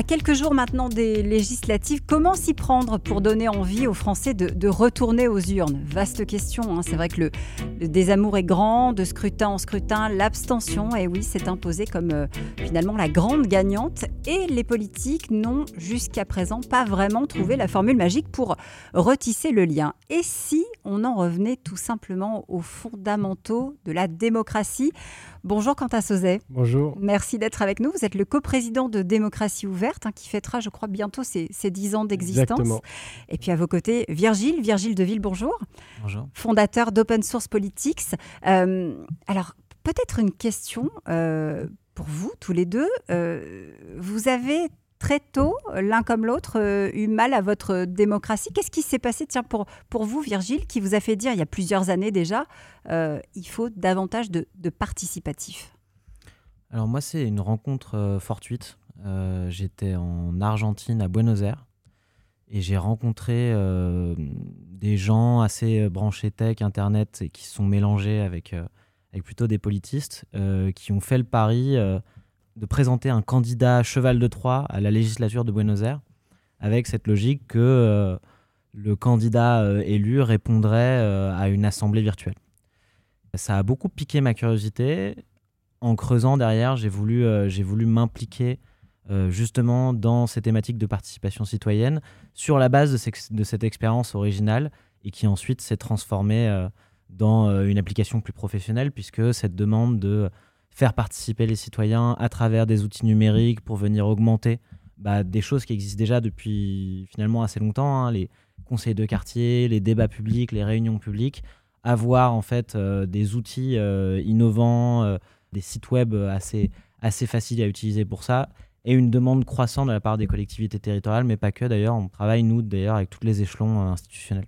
à quelques jours maintenant des législatives, comment s'y prendre pour donner envie aux Français de, retourner aux urnes? Vaste question. Hein. C'est vrai que le, désamour est grand, de scrutin en scrutin, l'abstention, et oui, s'est imposé comme euh, finalement la grande gagnante. Et les politiques n'ont jusqu'à présent pas vraiment trouvé la formule magique pour retisser le lien. Et si on en revenait tout simplement aux fondamentaux de la démocratie? Bonjour Quentin Sauzet. Bonjour. Merci d'être avec nous. Vous êtes le coprésident de Démocratie Ouverte, hein, qui fêtera, je crois, bientôt ses, ses 10 ans d'existence. Et puis à vos côtés, Virgile, Virgile Deville, bonjour. Bonjour. Fondateur d'Open Source Politics. Euh, alors, peut-être une question euh, pour vous, tous les deux. Euh, vous avez très tôt, l'un comme l'autre, euh, eu mal à votre démocratie. Qu'est-ce qui s'est passé, tiens, pour, pour vous, Virgile, qui vous a fait dire il y a plusieurs années déjà, euh, il faut davantage de, participatif Alors moi, c'est une rencontre euh, fortuite. J'étais en Argentine, à Buenos Aires, et j'ai rencontré des gens assez branchés tech, Internet, et qui sont mélangés avec, avec plutôt des politistes, qui ont fait le pari de présenter un candidat cheval de Troie à la législature de Buenos Aires, avec cette logique que euh, le candidat euh, élu répondrait euh, à une assemblée virtuelle. Ça a beaucoup piqué ma curiosité. En creusant derrière, j'ai voulu, voulu m'impliquer justement dans ces thématiques de participation citoyenne sur la base de, de cette expérience originale et qui ensuite s'est transformée dans une application plus professionnelle puisque cette demande de faire participer les citoyens à travers des outils numériques pour venir augmenter bah, des choses qui existent déjà depuis finalement assez longtemps, hein, les conseils de quartier, les débats publics, les réunions publiques, avoir en fait euh, des outils euh, innovants, euh, des sites web assez, assez faciles à utiliser pour ça, et une demande croissante de la part des collectivités territoriales, mais pas que d'ailleurs. On travaille, nous, d'ailleurs, avec tous les échelons institutionnels.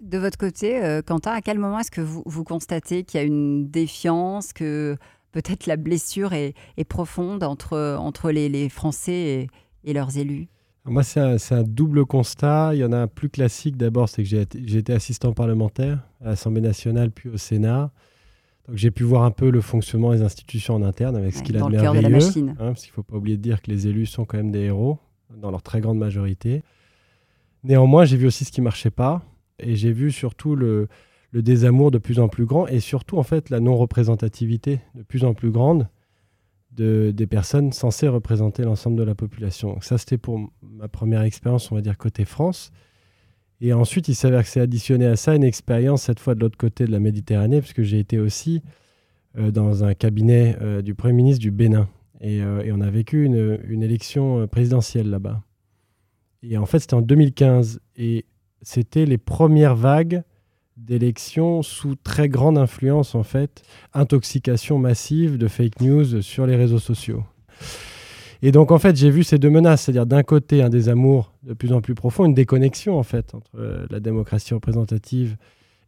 De votre côté, Quentin, à quel moment est-ce que vous, vous constatez qu'il y a une défiance, que peut-être la blessure est, profonde entre, entre les, Français et, leurs élus? Moi, c'est un, double constat. Il y en a un plus classique d'abord, c'est que j'ai été assistant parlementaire à l'Assemblée nationale puis au Sénat. Donc j'ai pu voir un peu le fonctionnement des institutions en interne avec ce qu'il a de merveilleux. Hein, parce qu'il ne faut pas oublier de dire que les élus sont quand même des héros dans leur très grande majorité. Néanmoins, j'ai vu aussi ce qui ne marchait pas. Et j'ai vu surtout le, le désamour de plus en plus grand et surtout en fait la non-représentativité de plus en plus grande de, des personnes censées représenter l'ensemble de la population. ça c'était pour ma première expérience, on va dire côté France. Et ensuite il s'avère que c'est additionné à ça une expérience cette fois de l'autre côté de la Méditerranée, puisque j'ai été aussi euh, dans un cabinet euh, du Premier ministre du Bénin. Et, euh, et on a vécu une, une élection présidentielle là-bas. Et en fait c'était en 2015 et c'était les premières vagues d'élections sous très grande influence, en fait, intoxication massive de fake news sur les réseaux sociaux. Et donc, en fait, j'ai vu ces deux menaces, c'est-à-dire d'un côté un désamour de plus en plus profond, une déconnexion, en fait, entre la démocratie représentative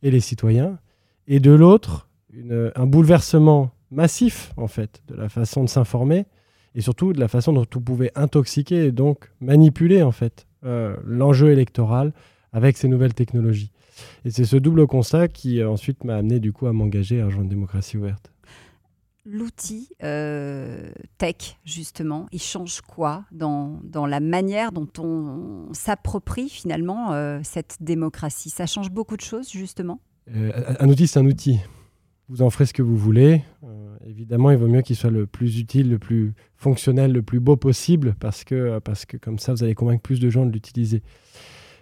et les citoyens, et de l'autre, un bouleversement massif, en fait, de la façon de s'informer, et surtout de la façon dont on pouvait intoxiquer et donc manipuler, en fait, euh, l'enjeu électoral avec ces nouvelles technologies. Et c'est ce double constat qui euh, ensuite m'a amené du coup à m'engager à rejoindre Démocratie ouverte. L'outil euh, tech, justement, il change quoi dans, dans la manière dont on s'approprie finalement euh, cette démocratie? Ça change beaucoup de choses, justement? Un outil, c'est un outil. Vous en ferez ce que vous voulez. évidemment, il vaut mieux qu'il soit le plus utile, le plus fonctionnel, le plus beau possible, parce que, parce que comme ça, vous allez convaincre plus de gens de l'utiliser.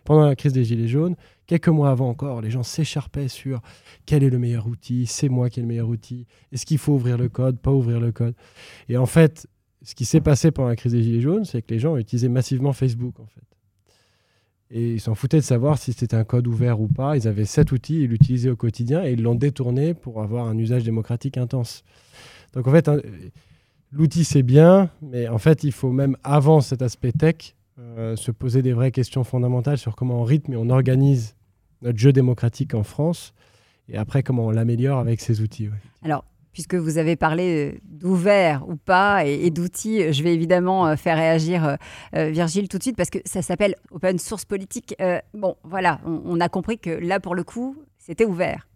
Pendant la crise des Gilets jaunes, quelques mois avant encore, les gens s'écharpaient sur quel est le meilleur outil, c'est moi qui ai le meilleur outil, est-ce qu'il faut ouvrir le code, pas ouvrir le code. Et en fait, ce qui s'est passé pendant la crise des Gilets jaunes, c'est que les gens utilisaient massivement Facebook, en fait. Et ils s'en foutaient de savoir si c'était un code ouvert ou pas. Ils avaient cet outil, ils l'utilisaient au quotidien et ils l'ont détourné pour avoir un usage démocratique intense. Donc en fait, l'outil c'est bien, mais en fait, il faut même avant cet aspect tech euh, se poser des vraies questions fondamentales sur comment on rythme et on organise notre jeu démocratique en France et après comment on l'améliore avec ces outils. Alors, puisque vous avez parlé euh, d'ouvert ou pas et, d'outils, je vais évidemment euh, faire réagir Virgile tout de suite parce que ça s'appelle open source politique. bon, voilà, on, a compris que là, pour le coup, c'était ouvert.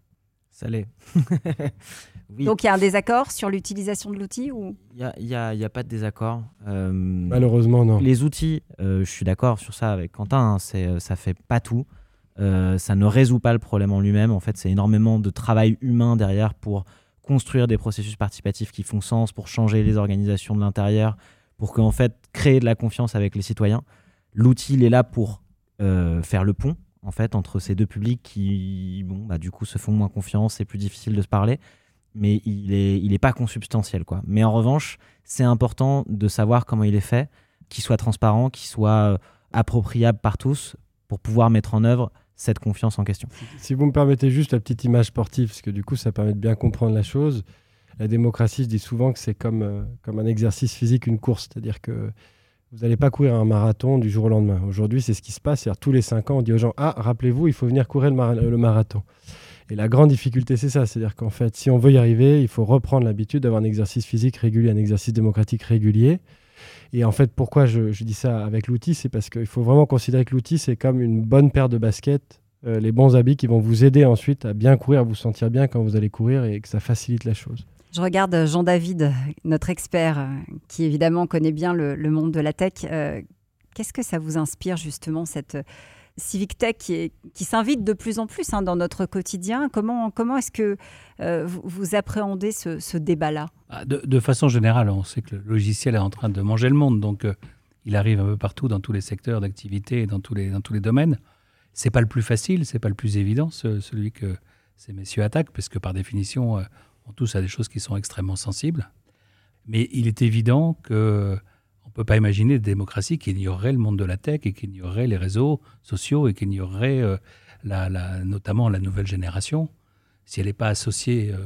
Ça l'est. Donc il y a un désaccord sur l'utilisation de l'outil ou? Il n'y a, a, pas de désaccord. Malheureusement, non. Les outils, je suis d'accord sur ça avec Quentin, hein, c'est ça fait pas tout. ça ne résout pas le problème en lui-même. En fait, c'est énormément de travail humain derrière pour construire des processus participatifs qui font sens, pour changer les organisations de l'intérieur, pour qu'en fait créer de la confiance avec les citoyens. L'outil il est là pour euh, faire le pont en fait entre ces deux publics qui bon bah du coup se font moins confiance, c'est plus difficile de se parler, mais il est il est pas consubstantiel quoi. Mais en revanche, c'est important de savoir comment il est fait, qu'il soit transparent, qu'il soit euh, appropriable par tous pour pouvoir mettre en œuvre cette confiance en question. Si vous me permettez juste la petite image sportive, parce que du coup ça permet de bien comprendre la chose la démocratie, je dis souvent que c'est comme, euh, comme un exercice physique, une course. C'est-à-dire que vous n'allez pas courir un marathon du jour au lendemain. Aujourd'hui, c'est ce qui se passe. Tous les cinq ans, on dit aux gens Ah, rappelez-vous, il faut venir courir le, marathon. Et la grande difficulté, c'est ça. C'est-à-dire qu'en fait, si on veut y arriver, il faut reprendre l'habitude d'avoir un exercice physique régulier, un exercice démocratique régulier. Et en fait, pourquoi je, dis ça avec l'outil C'est parce qu'il faut vraiment considérer que l'outil, c'est comme une bonne paire de baskets, euh, les bons habits qui vont vous aider ensuite à bien courir, à vous sentir bien quand vous allez courir et que ça facilite la chose. Je regarde Jean-David, notre expert, euh, qui évidemment connaît bien le, monde de la tech. Euh, qu'est-ce que ça vous inspire justement, cette euh, civic tech qui, s'invite de plus en plus hein, dans notre quotidien Comment, comment est-ce que vous, appréhendez ce, débat-là? Ah, de, façon générale, on sait que le logiciel est en train de manger le monde, donc il arrive un peu partout dans tous les secteurs d'activité dans tous les, dans tous les domaines. C'est pas le plus facile, c'est pas le plus évident, celui que ces messieurs attaquent, parce que par définition, on touche à des choses qui sont extrêmement sensibles. Mais il est évident que ne peut pas imaginer de démocratie qui ignorerait le monde de la tech et qui ignorerait les réseaux sociaux et qui ignorerait euh, la, notamment la nouvelle génération. Si elle n'est pas associée euh,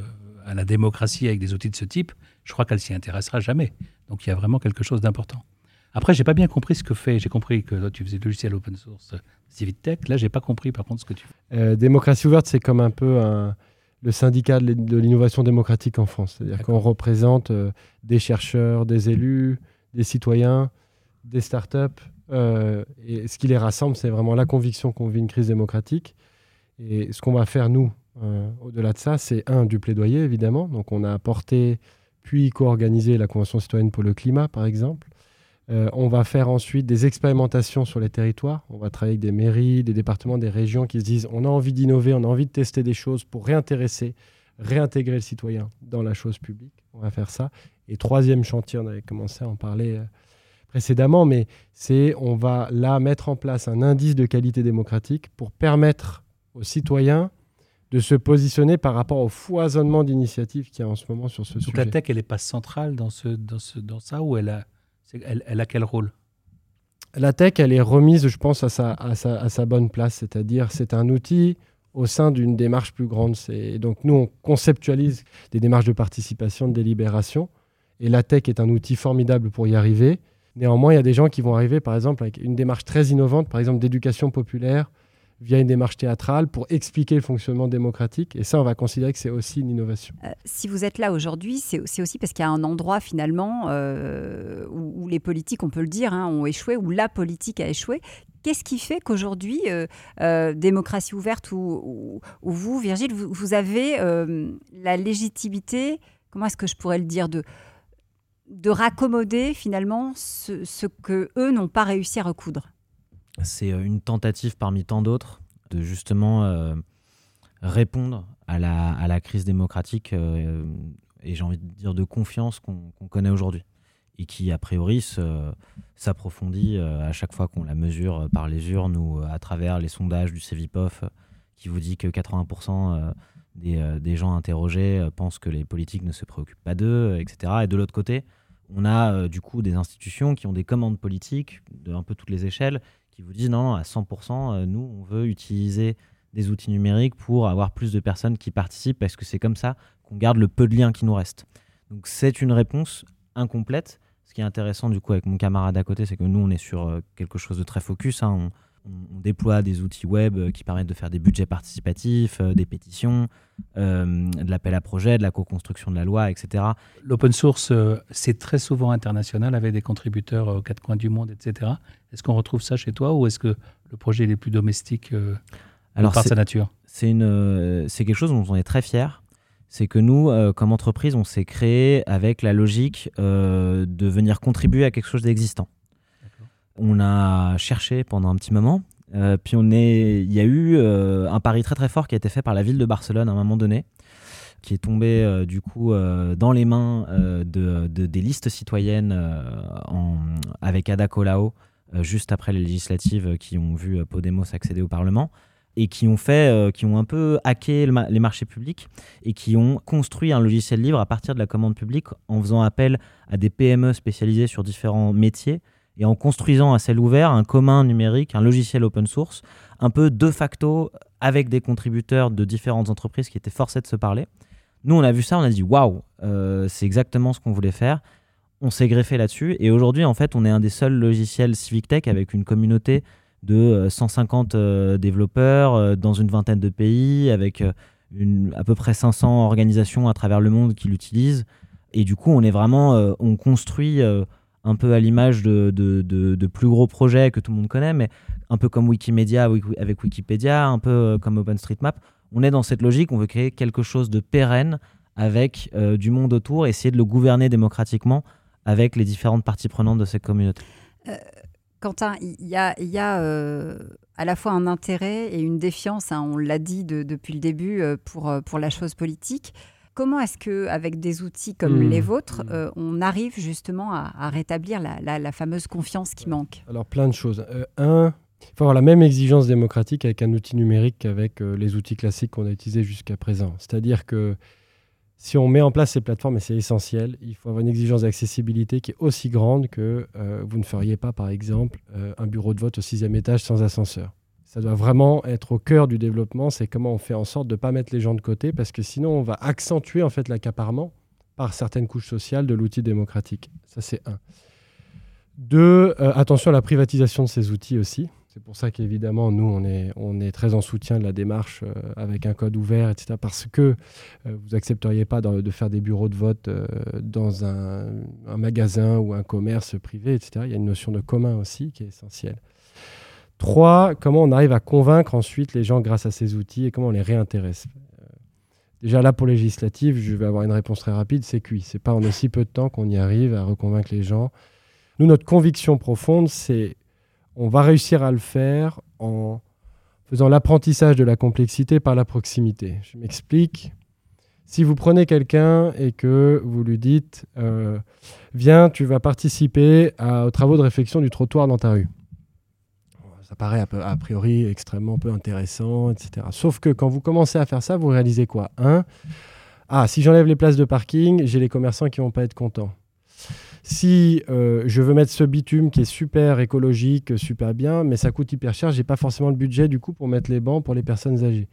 à la démocratie avec des outils de ce type, je crois qu'elle s'y intéressera jamais. Donc il y a vraiment quelque chose d'important. Après, j'ai pas bien compris ce que fait. J'ai compris que toi, tu faisais du logiciel open source, Civitech. Là, j'ai pas compris par contre ce que tu fais. Euh, démocratie ouverte, c'est comme un peu un, le syndicat de l'innovation démocratique en France. C'est-à-dire qu'on représente euh, des chercheurs, des élus, des citoyens, des startups. Euh, et ce qui les rassemble, c'est vraiment la conviction qu'on vit une crise démocratique. Et ce qu'on va faire, nous, euh, au-delà de ça, c'est un, du plaidoyer, évidemment. Donc on a apporté, puis co-organisé la Convention citoyenne pour le climat, par exemple. Euh, on va faire ensuite des expérimentations sur les territoires. On va travailler avec des mairies, des départements, des régions qui se disent on a envie d'innover, on a envie de tester des choses pour réintéresser, réintégrer le citoyen dans la chose publique. On va faire ça. Et troisième chantier, on avait commencé à en parler euh, précédemment, mais c'est on va là mettre en place un indice de qualité démocratique pour permettre aux citoyens de se positionner par rapport au foisonnement d'initiatives qu'il y a en ce moment sur ce sujet. Donc la tech, elle n'est pas centrale dans, ce, dans, ce, dans ça ou elle a elle, a quel rôle? La tech, elle est remise, je pense, à sa, à sa, bonne place. C'est-à-dire, c'est un outil au sein d'une démarche plus grande. Donc, nous, on conceptualise des démarches de participation, de délibération. Et la tech est un outil formidable pour y arriver. Néanmoins, il y a des gens qui vont arriver, par exemple, avec une démarche très innovante, par exemple d'éducation populaire, via une démarche théâtrale pour expliquer le fonctionnement démocratique. Et ça, on va considérer que c'est aussi une innovation. Euh, si vous êtes là aujourd'hui, c'est aussi parce qu'il y a un endroit finalement euh, où, les politiques, on peut le dire, hein, ont échoué, où la politique a échoué. Qu'est-ce qui fait qu'aujourd'hui, euh, démocratie ouverte ou, vous, Virgile, vous, avez la légitimité, comment est-ce que je pourrais le dire, de, de raccommoder finalement ce, ce que eux n'ont pas réussi à recoudre? C'est euh, une tentative parmi tant d'autres de justement euh, répondre à la, à la, crise démocratique euh, et j'ai envie de dire de confiance qu'on connaît aujourd'hui et qui a priori s'approfondit à chaque fois qu'on la mesure par les urnes ou à travers les sondages du CEVIPOF qui vous dit que 80% des, des, gens interrogés pensent que les politiques ne se préoccupent pas d'eux, etc. Et de l'autre côté, on a du coup des institutions qui ont des commandes politiques de un peu toutes les échelles qui vous disent non, à 100%, euh, nous, on veut utiliser des outils numériques pour avoir plus de personnes qui participent parce que c'est comme ça qu'on garde le peu de liens qui nous restent. Donc c'est une réponse incomplète. Ce qui est intéressant du coup avec mon camarade à côté, c'est que nous, on est sur euh, quelque chose de très focus. Hein. Déploie des outils web euh, qui permettent de faire des budgets participatifs, des pétitions, de l'appel à projet, de la co-construction de la loi, etc. L'open source, c'est très souvent international avec des contributeurs aux quatre coins du monde, etc. Est-ce qu'on retrouve ça chez toi ou est-ce que le projet est plus domestique euh, par sa nature? C'est une, euh, c'est quelque chose dont on est très fier c'est que nous, comme entreprise, on s'est créé avec la logique de venir contribuer à quelque chose d'existant. On a cherché pendant un petit moment, puis on est, il y a eu un pari très très fort qui a été fait par la ville de Barcelone à un moment donné, qui est tombé euh, du coup euh, dans les mains euh, de, des listes citoyennes en, avec Ada Colau juste après les législatives qui ont vu Podemos accéder au Parlement et qui ont fait, qui ont un peu hacké les marchés publics et qui ont construit un logiciel libre à partir de la commande publique en faisant appel à des PME spécialisées sur différents métiers et en construisant à ciel ouvert un commun numérique, un logiciel open source, un peu de facto avec des contributeurs de différentes entreprises qui étaient forcés de se parler. Nous, on a vu ça, on a dit waouh, euh, c'est exactement ce qu'on voulait faire. On s'est greffé là-dessus et aujourd'hui, en fait, on est un des seuls logiciels Civic Tech avec une communauté de 150 euh, euh, développeurs dans une vingtaine de pays, avec à peu près 500 organisations à travers le monde qui l'utilisent. Et du coup, on est vraiment, on construit un peu à l'image de, de, plus gros projets que tout le monde connaît, mais un peu comme Wikimedia avec Wikipédia, un peu comme OpenStreetMap on est dans cette logique, on veut créer quelque chose de pérenne avec euh, du monde autour, essayer de le gouverner démocratiquement avec les différentes parties prenantes de cette communauté. Euh, Quentin, il y a, euh, à la fois un intérêt et une défiance, hein, on l'a dit depuis le début, pour, pour la chose politique. Comment est-ce que, avec des outils comme hmm. les vôtres, hmm. on arrive justement à, rétablir la, la, fameuse confiance qui manque Alors plein de choses. un, il faut avoir la même exigence démocratique avec un outil numérique qu'avec euh, les outils classiques qu'on a utilisés jusqu'à présent. C'est-à-dire que si on met en place ces plateformes, et c'est essentiel, il faut avoir une exigence d'accessibilité qui est aussi grande que euh, vous ne feriez pas, par exemple, euh, un bureau de vote au sixième étage sans ascenseur. Ça doit vraiment être au cœur du développement, c'est comment on fait en sorte de ne pas mettre les gens de côté, parce que sinon on va accentuer en fait l'accaparement par certaines couches sociales de l'outil démocratique. Ça c'est un. Deux, attention à la privatisation de ces outils aussi. C'est pour ça qu'évidemment, nous, on est, on est très en soutien de la démarche euh, avec un code ouvert, etc. Parce que euh, vous accepteriez pas de, faire des bureaux de vote euh, dans un, magasin ou un commerce privé, etc. Il y a une notion de commun aussi qui est essentielle. Trois, comment on arrive à convaincre ensuite les gens grâce à ces outils et comment on les réintéresse? Déjà là, pour législative, je vais avoir une réponse très rapide, c'est cuit. C'est pas en aussi peu de temps qu'on y arrive à reconvaincre les gens. Nous, notre conviction profonde, c'est on va réussir à le faire en faisant l'apprentissage de la complexité par la proximité. Je m'explique. Si vous prenez quelqu'un et que vous lui dites euh, Viens, tu vas participer aux travaux de réflexion du trottoir dans ta rue. Ça paraît a priori extrêmement peu intéressant, etc. Sauf que quand vous commencez à faire ça, vous réalisez quoi? Un, ah, si j'enlève les places de parking, j'ai les commerçants qui vont pas être contents si euh, je veux mettre ce bitume qui est super écologique, super bien, mais ça coûte hyper cher, j'ai pas forcément le budget du coup pour mettre les bancs pour les personnes âgées.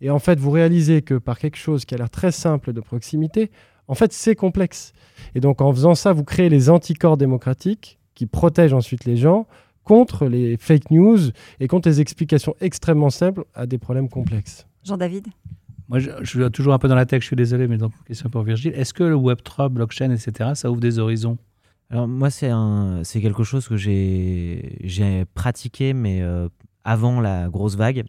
Et en fait, vous réalisez que par quelque chose qui a l'air très simple de proximité, en fait, c'est complexe. Et donc, en faisant ça, vous créez les anticorps démocratiques qui protègent ensuite les gens contre les fake news et contre les explications extrêmement simples à des problèmes complexes. Jean-David? Moi, je, je, suis toujours un peu dans la tech, je suis désolé, mais donc, question pour Virgile. Est-ce que le Web3, blockchain, etc., ça ouvre des horizons? Alors moi, c'est un, c'est quelque chose que j'ai, j'ai pratiqué, mais euh, avant la grosse vague,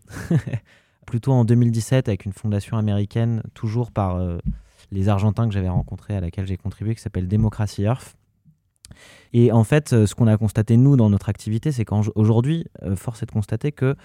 plutôt en 2017 avec une fondation américaine, toujours par euh, les Argentins que j'avais rencontrés, à laquelle j'ai contribué, qui s'appelle Democracy Earth. Et en fait, ce qu'on a constaté, nous, dans notre activité, c'est qu'aujourd'hui, euh, force est de constater que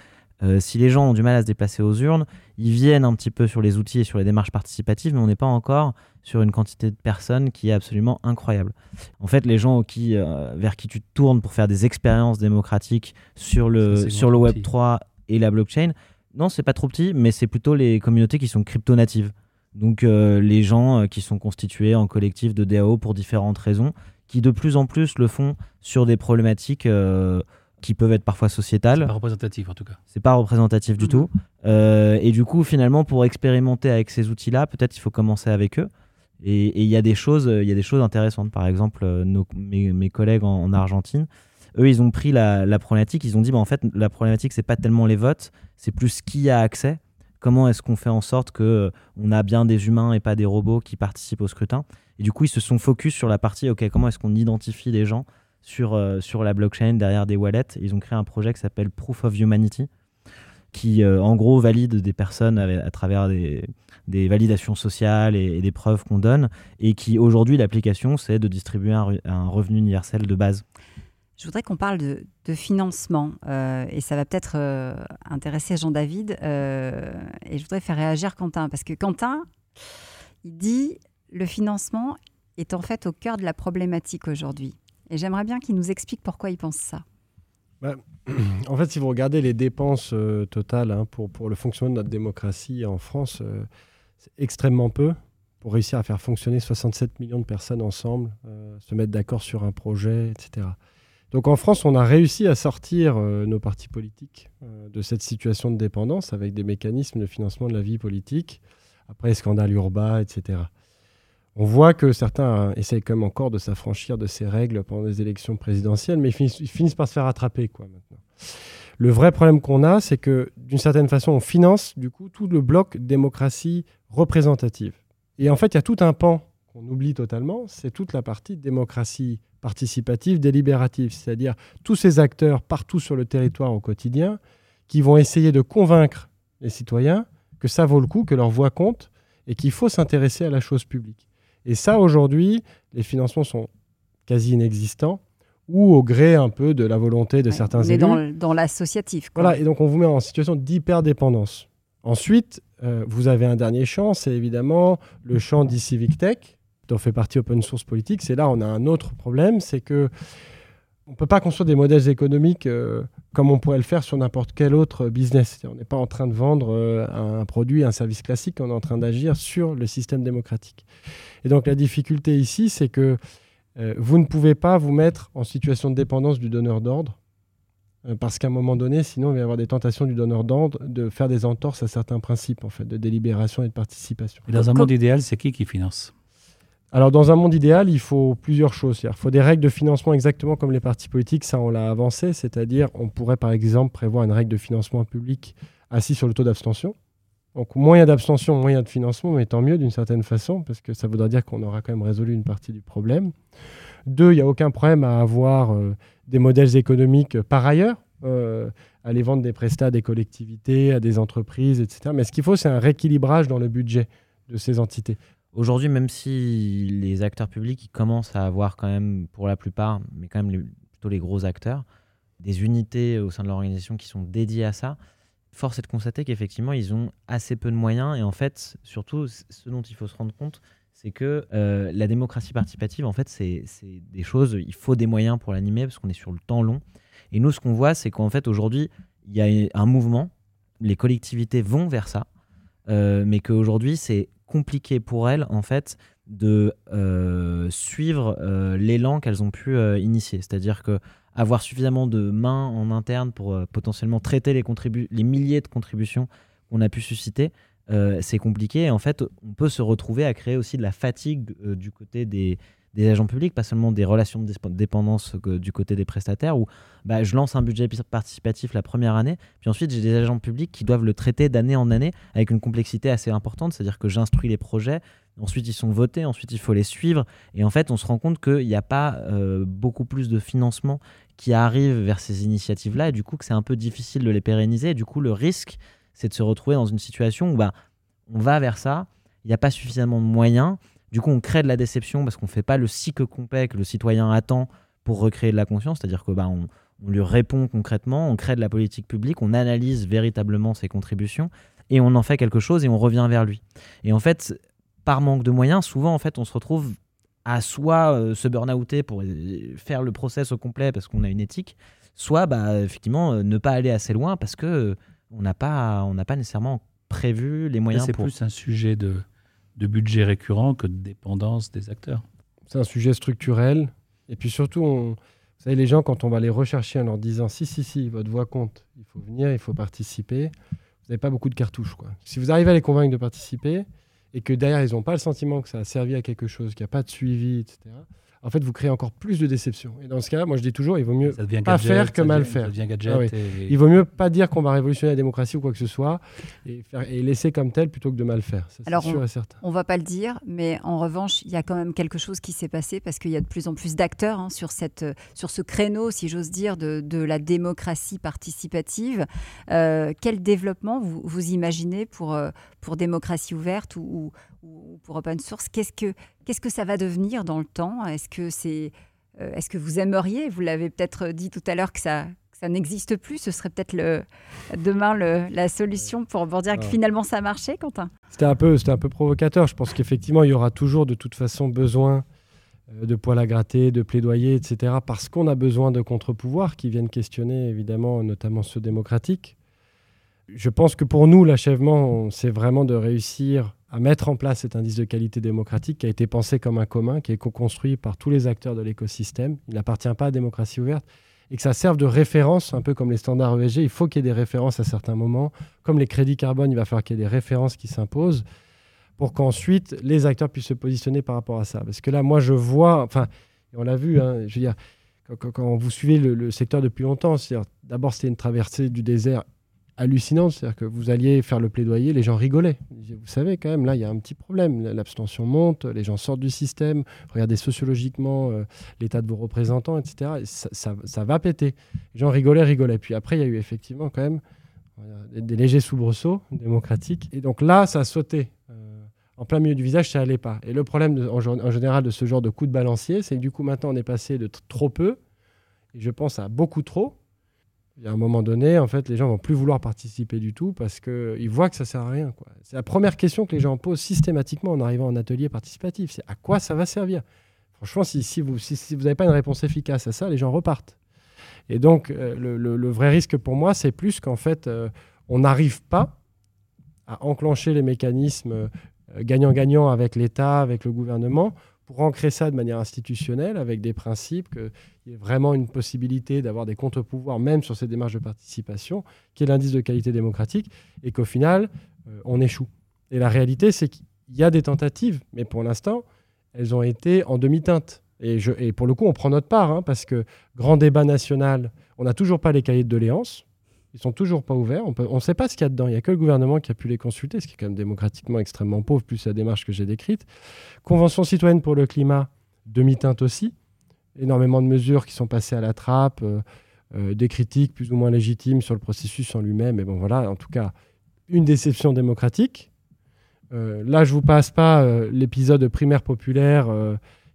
si les gens ont du mal à se déplacer aux urnes, ils viennent un petit peu sur les outils et sur les démarches participatives, mais on n'est pas encore sur une quantité de personnes qui est absolument incroyable. En fait, les gens qui, euh, vers qui tu te tournes pour faire des expériences démocratiques sur le, sur le Web 3 et la blockchain, non, c'est pas trop petit, mais c'est plutôt les communautés qui sont crypto-natives. Donc euh, les gens euh, qui sont constitués en collectif de DAO pour différentes raisons, qui de plus en plus le font sur des problématiques qui peuvent être parfois sociétales. C'est pas représentatif en tout cas. C'est pas représentatif du mhm. tout. et du coup, finalement, pour expérimenter avec ces outils-là, peut-être il faut commencer avec eux. Et il y a des choses, il y a des choses intéressantes. Par exemple, euh, nos, mes, collègues en, Argentine, eux, ils ont pris la, problématique. Ils ont dit, bah, en fait, la problématique, c'est pas tellement les votes, c'est plus qui a accès. Comment est-ce qu'on fait en sorte que euh, on a bien des humains et pas des robots qui participent au scrutin? Et du coup, ils se sont focus sur la partie, ok, comment est-ce qu'on identifie les gens sur, euh, sur la blockchain derrière des wallets Ils ont créé un projet qui s'appelle Proof of Humanity qui en gros valide des personnes à, travers des, validations sociales et, des preuves qu'on donne, et qui aujourd'hui l'application c'est de distribuer un, revenu universel de base. Je voudrais qu'on parle de, financement et ça va peut-être intéresser Jean-David et je voudrais faire réagir Quentin parce que Quentin, il dit le financement est en fait au cœur de la problématique aujourd'hui. Et j'aimerais bien qu'il nous explique pourquoi il pense ça. Bah, en fait, si vous regardez les dépenses euh, totales hein, pour, pour le fonctionnement de notre démocratie en France, euh, c'est extrêmement peu pour réussir à faire fonctionner 67 millions de personnes ensemble, euh, se mettre d'accord sur un projet, etc. Donc en France, on a réussi à sortir nos partis politiques de cette situation de dépendance avec des mécanismes de financement de la vie politique, après scandale urbain, etc. On voit que certains essayent quand même encore de s'affranchir de ces règles pendant les élections présidentielles, mais ils finissent, par se faire attraper. Quoi, maintenant. Le vrai problème qu'on a, c'est que d'une certaine façon, on finance du coup tout le bloc démocratie représentative. Et en fait, il y a tout un pan qu'on oublie totalement, c'est toute la partie démocratie participative, délibérative, c'est-à-dire tous ces acteurs partout sur le territoire au quotidien qui vont essayer de convaincre les citoyens que ça vaut le coup, que leur voix compte et qu'il faut s'intéresser à la chose publique. Et ça, aujourd'hui, les financements sont quasi inexistants ou au gré un peu de la volonté de certains élus. dans, dans l'associatif. Voilà, et donc on vous met en situation d'hyperdépendance. Ensuite, euh, vous avez un dernier champ, c'est évidemment le champ d'e-civic tech, dont fait partie open source politique. C'est là on a un autre problème, c'est que on ne peut pas construire des modèles économiques euh, comme on pourrait le faire sur n'importe quel autre business. On n'est pas en train de vendre euh, un produit, un service classique, on est en train d'agir sur le système démocratique. Et donc la difficulté ici, c'est que euh, vous ne pouvez pas vous mettre en situation de dépendance du donneur d'ordre, parce qu'à un moment donné, sinon il va y avoir des tentations du donneur d'ordre de faire des entorses à certains principes en fait, de délibération et de participation. Et dans un monde idéal, c'est qui qui finance? Alors, dans un monde idéal, il faut plusieurs choses. Il faut des règles de financement exactement comme les partis politiques, ça on l'a avancé, c'est-à-dire on pourrait par exemple prévoir une règle de financement public assis sur le taux d'abstention. Donc, a d'abstention, a de financement, mais tant mieux d'une certaine façon, parce que ça voudrait dire qu'on aura quand même résolu une partie du problème. Deux, il n'y a aucun problème à avoir euh, des modèles économiques par ailleurs, euh, aller vendre des prestats à des collectivités, à des entreprises, etc. Mais ce qu'il faut, c'est un rééquilibrage dans le budget de ces entités. Aujourd'hui, même si les acteurs publics commencent à avoir quand même, pour la plupart, mais quand même plutôt les gros acteurs, des unités au sein de l'organisation qui sont dédiées à ça, force est de constater qu'effectivement, ils ont assez peu de moyens. Et en fait, surtout, ce dont il faut se rendre compte, c'est que euh, la démocratie participative, en fait, c'est des choses, il faut des moyens pour l'animer parce qu'on est sur le temps long. Et nous, ce qu'on voit, c'est qu'en fait, aujourd'hui, il y a un mouvement, les collectivités vont vers ça, euh, mais qu'aujourd'hui, c'est compliqué pour elles, en fait, de euh, suivre euh, l'élan qu'elles ont pu euh, initier. C'est-à-dire que avoir suffisamment de mains en interne pour potentiellement traiter les, les milliers de contributions qu'on a pu susciter, c'est compliqué. Et en fait, on peut se retrouver à créer aussi de la fatigue du côté des, des agents publics, pas seulement des relations de dépendance du côté des prestataires, où bah, je lance un budget participatif la première année, puis ensuite j'ai des agents publics qui doivent le traiter d'année en année avec une complexité assez importante, c'est-à-dire que j'instruis les projets, ensuite ils sont votés, ensuite il faut les suivre, et en fait on se rend compte qu'il n'y a pas euh, beaucoup plus de financement qui arrive vers ces initiatives-là, et du coup que c'est un peu difficile de les pérenniser, et du coup le risque c'est de se retrouver dans une situation où bah, on va vers ça, il n'y a pas suffisamment de moyens, du coup, on crée de la déception parce qu'on ne fait pas le cycle complet que le citoyen attend pour recréer de la conscience, c'est-à-dire que bah, on, lui répond concrètement, on crée de la politique publique, on analyse véritablement ses contributions et on en fait quelque chose et on revient vers lui. Et en fait, par manque de moyens, souvent en fait, on se retrouve à soit euh, se burn-outer pour faire le process au complet parce qu'on a une éthique, soit bah, effectivement euh, ne pas aller assez loin parce que euh, on n'a pas, on n'a pas nécessairement prévu les moyens. C'est plus un sujet de de budget récurrent que de dépendance des acteurs. C'est un sujet structurel. Et puis surtout, on, vous savez, les gens, quand on va les rechercher en leur disant si, si, si, votre voix compte, il faut venir, il faut participer, vous n'avez pas beaucoup de cartouches. Quoi. Si vous arrivez à les convaincre de participer et que derrière, ils n'ont pas le sentiment que ça a servi à quelque chose, qu'il n'y a pas de suivi, etc., en fait, vous créez encore plus de déception. Et dans ce cas-là, moi, je dis toujours, il vaut mieux pas faire que mal faire. Ah il vaut mieux pas dire qu'on va révolutionner la démocratie ou quoi que ce soit et, faire, et laisser comme tel plutôt que de mal faire. Alors, sûr on, et certain. on va pas le dire, mais en revanche, il y a quand même quelque chose qui s'est passé parce qu'il y a de plus en plus d'acteurs hein, sur, cette, sur ce créneau, si j'ose dire, de, de, la démocratie participative. Euh, quel développement vous, vous imaginez pour, euh, pour démocratie ouverte ou, ou, pour open source Qu'est-ce que qu'est-ce que ça va devenir dans le temps? Est-ce que c'est euh, est-ce que vous aimeriez Vous l'avez peut-être dit tout à l'heure que ça ça n'existe plus. Ce serait peut-être le, demain le, la solution pour, pour dire que finalement ça a marché, Quentin? C'était un peu, c'était un peu provocateur. Je pense qu'effectivement, il y aura toujours de toute façon besoin euh, de poils à gratter, de plaidoyer, etc. Parce qu'on a besoin de contre-pouvoirs qui viennent questionner, évidemment, notamment ceux démocratiques. Je pense que pour nous, l'achèvement, c'est vraiment de réussir à mettre en place cet indice de qualité démocratique qui a été pensé comme un commun, qui est co-construit par tous les acteurs de l'écosystème. Il n'appartient pas à démocratie ouverte et que ça serve de référence, un peu comme les standards ESG. Il faut qu'il y ait des références à certains moments. Comme les crédits carbone, il va falloir qu'il y ait des références qui s'imposent pour qu'ensuite les acteurs puissent se positionner par rapport à ça. Parce que là, moi, je vois, enfin, on l'a vu, hein, je veux dire, quand, vous suivez le, le secteur depuis longtemps, d'abord c'était une traversée du désert hallucinante, c'est-à-dire que vous alliez faire le plaidoyer, les gens rigolaient. Vous savez quand même, là, il y a un petit problème. L'abstention monte, les gens sortent du système, regardez sociologiquement euh, l'état de vos représentants, etc. ça, va péter. Les gens rigolaient, rigolaient. Puis après, il y a eu effectivement quand même des, légers soubresauts démocratiques. Et donc là, ça a sauté. Euh, en plein milieu du visage, ça n'allait pas. Et le problème en, en, général de ce genre de coup de balancier, c'est que du coup, maintenant, on est passé de trop peu, et je pense à beaucoup trop, il y a un moment donné, en fait, les gens vont plus vouloir participer du tout parce qu'ils voient que ça sert à rien. C'est la première question que les gens posent systématiquement en arrivant en atelier participatif. C'est à quoi ça va servir? Franchement, si, vous n'avez pas une réponse efficace à ça, les gens repartent. Et donc, euh, le, vrai risque pour moi, c'est plus qu'en fait, euh, on n'arrive pas à enclencher les mécanismes euh, gagnant-gagnant avec l'État, avec le gouvernement, pour ancrer ça de manière institutionnelle, avec des principes, qu'il y ait vraiment une possibilité d'avoir des contre-pouvoirs, même sur ces démarches de participation, qui est l'indice de qualité démocratique, et qu'au final, euh, on échoue. Et la réalité, c'est qu'il y a des tentatives, mais pour l'instant, elles ont été en demi-teinte. Et, pour le coup, on prend notre part, hein, parce que grand débat national, on n'a toujours pas les cahiers de doléances. Ils sont toujours pas ouverts. On ne sait pas ce qu'il y a dedans. Il n'y a que le gouvernement qui a pu les consulter, ce qui est quand même démocratiquement extrêmement pauvre, plus la démarche que j'ai décrite. Convention citoyenne pour le climat, demi-teinte aussi. Énormément de mesures qui sont passées à la trappe, euh, euh, des critiques plus ou moins légitimes sur le processus en lui-même. Mais bon, voilà, en tout cas, une déception démocratique. Euh, là, je vous passe pas l'épisode primaire populaire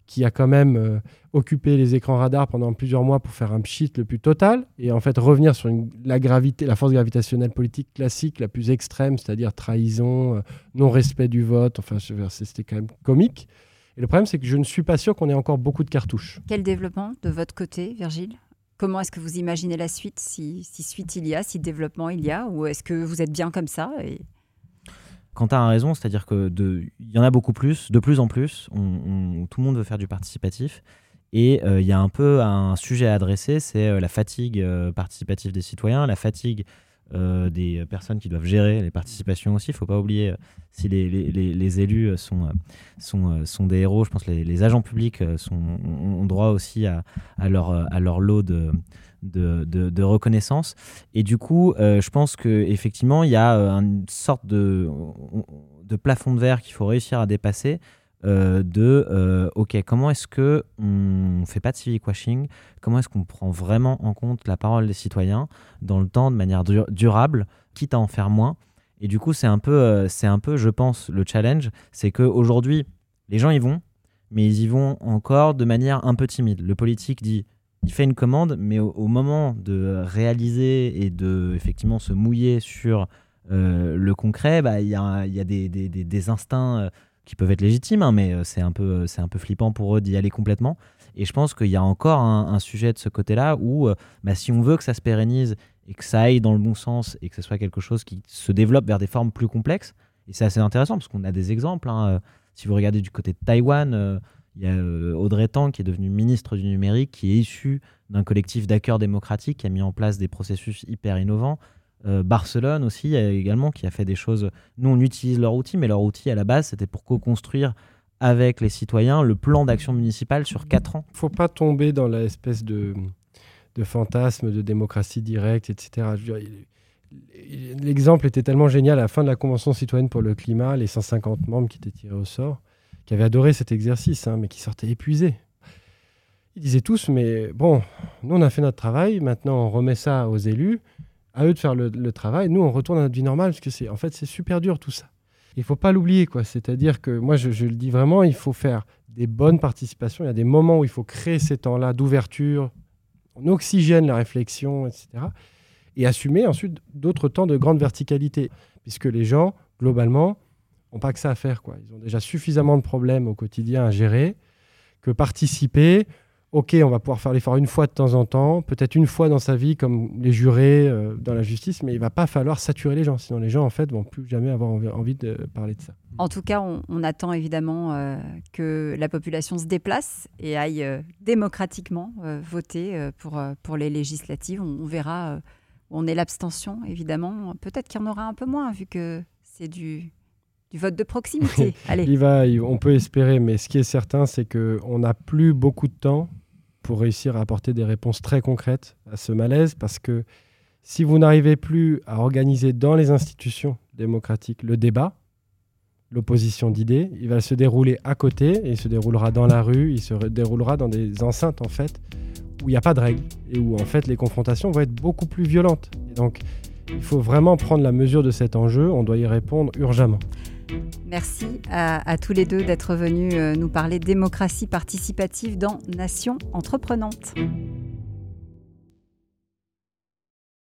qui a quand même euh, occupé les écrans radars pendant plusieurs mois pour faire un pchit le plus total et en fait revenir sur la gravité, la force gravitationnelle politique classique la plus extrême, c'est-à-dire trahison, euh, non-respect du vote. Enfin, c'était quand même comique. Et le problème, c'est que je ne suis pas sûr qu'on ait encore beaucoup de cartouches. Quel développement de votre côté, Virgile? Comment est-ce que vous imaginez la suite, si, si, suite il y a, si développement il y a, ou est-ce que vous êtes bien comme ça et... Quentin a raison, c'est-à-dire que il y en a beaucoup plus, de plus en plus. Tout le monde veut faire du participatif. Et euh, il y a un peu un sujet à adresser, c'est euh, la fatigue euh, participative des citoyens, la fatigue des personnes qui doivent gérer les participations aussi. Il ne faut pas oublier, si les, les, élus sont, sont, sont, des héros, je pense que les, agents publics ont droit aussi à, leur, à leur lot de, de, reconnaissance. Et du coup, euh, je pense qu'effectivement, il y a euh, une sorte de, de plafond de verre qu'il faut réussir à dépasser. Euh, de ok comment est-ce que on fait pas de civic washing? Comment est-ce qu'on prend vraiment en compte la parole des citoyens dans le temps de manière durable quitte à en faire moins? Et du coup c'est un peu c'est un peu je pense le challenge c'est que aujourd'hui les gens y vont mais ils y vont encore de manière un peu timide le politique dit il fait une commande, mais au, moment de réaliser et de effectivement se mouiller sur euh, le concret, bah, il y a, des, instincts euh, qui peuvent être légitimes, hein, mais euh, c'est un, peu, un peu flippant pour eux d'y aller complètement. Et je pense qu'il y a encore un, sujet de ce côté-là où, bah, si on veut que ça se pérennise et que ça aille dans le bon sens et que ce soit quelque chose qui se développe vers des formes plus complexes, et c'est assez intéressant parce qu'on a des exemples. Hein, si vous regardez du côté de Taïwan, il y a euh, Audrey Tang qui est devenue ministre du numérique, qui est issue d'un collectif d'acteurs démocratiques qui a mis en place des processus hyper innovants. Euh, Barcelone aussi également qui a fait des choses. Nous, on utilise leur outil, mais leur outil à la base, c'était pour co-construire avec les citoyens le plan d'action municipale sur 4 ans. Il ne faut pas tomber dans l'espèce de, de fantasme de démocratie directe, etc. L'exemple était tellement génial à la fin de la Convention citoyenne pour le climat, les 150 membres qui étaient tirés au sort, qui avaient adoré cet exercice, hein, mais qui sortaient épuisés. Ils disaient tous, mais bon, nous on a fait notre travail, maintenant on remet ça aux élus, à eux de faire le, travail, nous on retourne à notre vie normale, parce que c'est en fait c'est super dur tout ça. Il faut pas l'oublier, quoi. C'est-à-dire que moi je, je le dis vraiment, il faut faire des bonnes participations. Il y a des moments où il faut créer ces temps-là d'ouverture, on oxygène la réflexion, etc et assumer ensuite d'autres temps de grande verticalité, puisque les gens, globalement, n'ont pas que ça à faire. Quoi. Ils ont déjà suffisamment de problèmes au quotidien à gérer que participer, ok, on va pouvoir faire l'effort une fois de temps en temps, peut-être une fois dans sa vie, comme les jurés euh, dans la justice, mais il va pas falloir saturer les gens, sinon les gens, en fait, vont plus jamais avoir envie de parler de ça. En tout cas, on, attend évidemment euh, que la population se déplace et aille euh, démocratiquement voter pour, pour les législatives. on verra on est l'abstention, évidemment. Peut-être qu'il y en aura un peu moins, vu que c'est du, du vote de proximité. Allez. Il va, on peut espérer, mais ce qui est certain, c'est qu'on n'a plus beaucoup de temps pour réussir à apporter des réponses très concrètes à ce malaise, parce que si vous n'arrivez plus à organiser dans les institutions démocratiques le débat, l'opposition d'idées, il va se dérouler à côté, et il se déroulera dans la rue, il se déroulera dans des enceintes, en fait, où il n'y a pas de règles et où en fait les confrontations vont être beaucoup plus violentes. Et donc il faut vraiment prendre la mesure de cet enjeu, on doit y répondre urgemment. Merci à, tous les deux d'être venus euh, nous parler démocratie participative dans Nation entreprenante.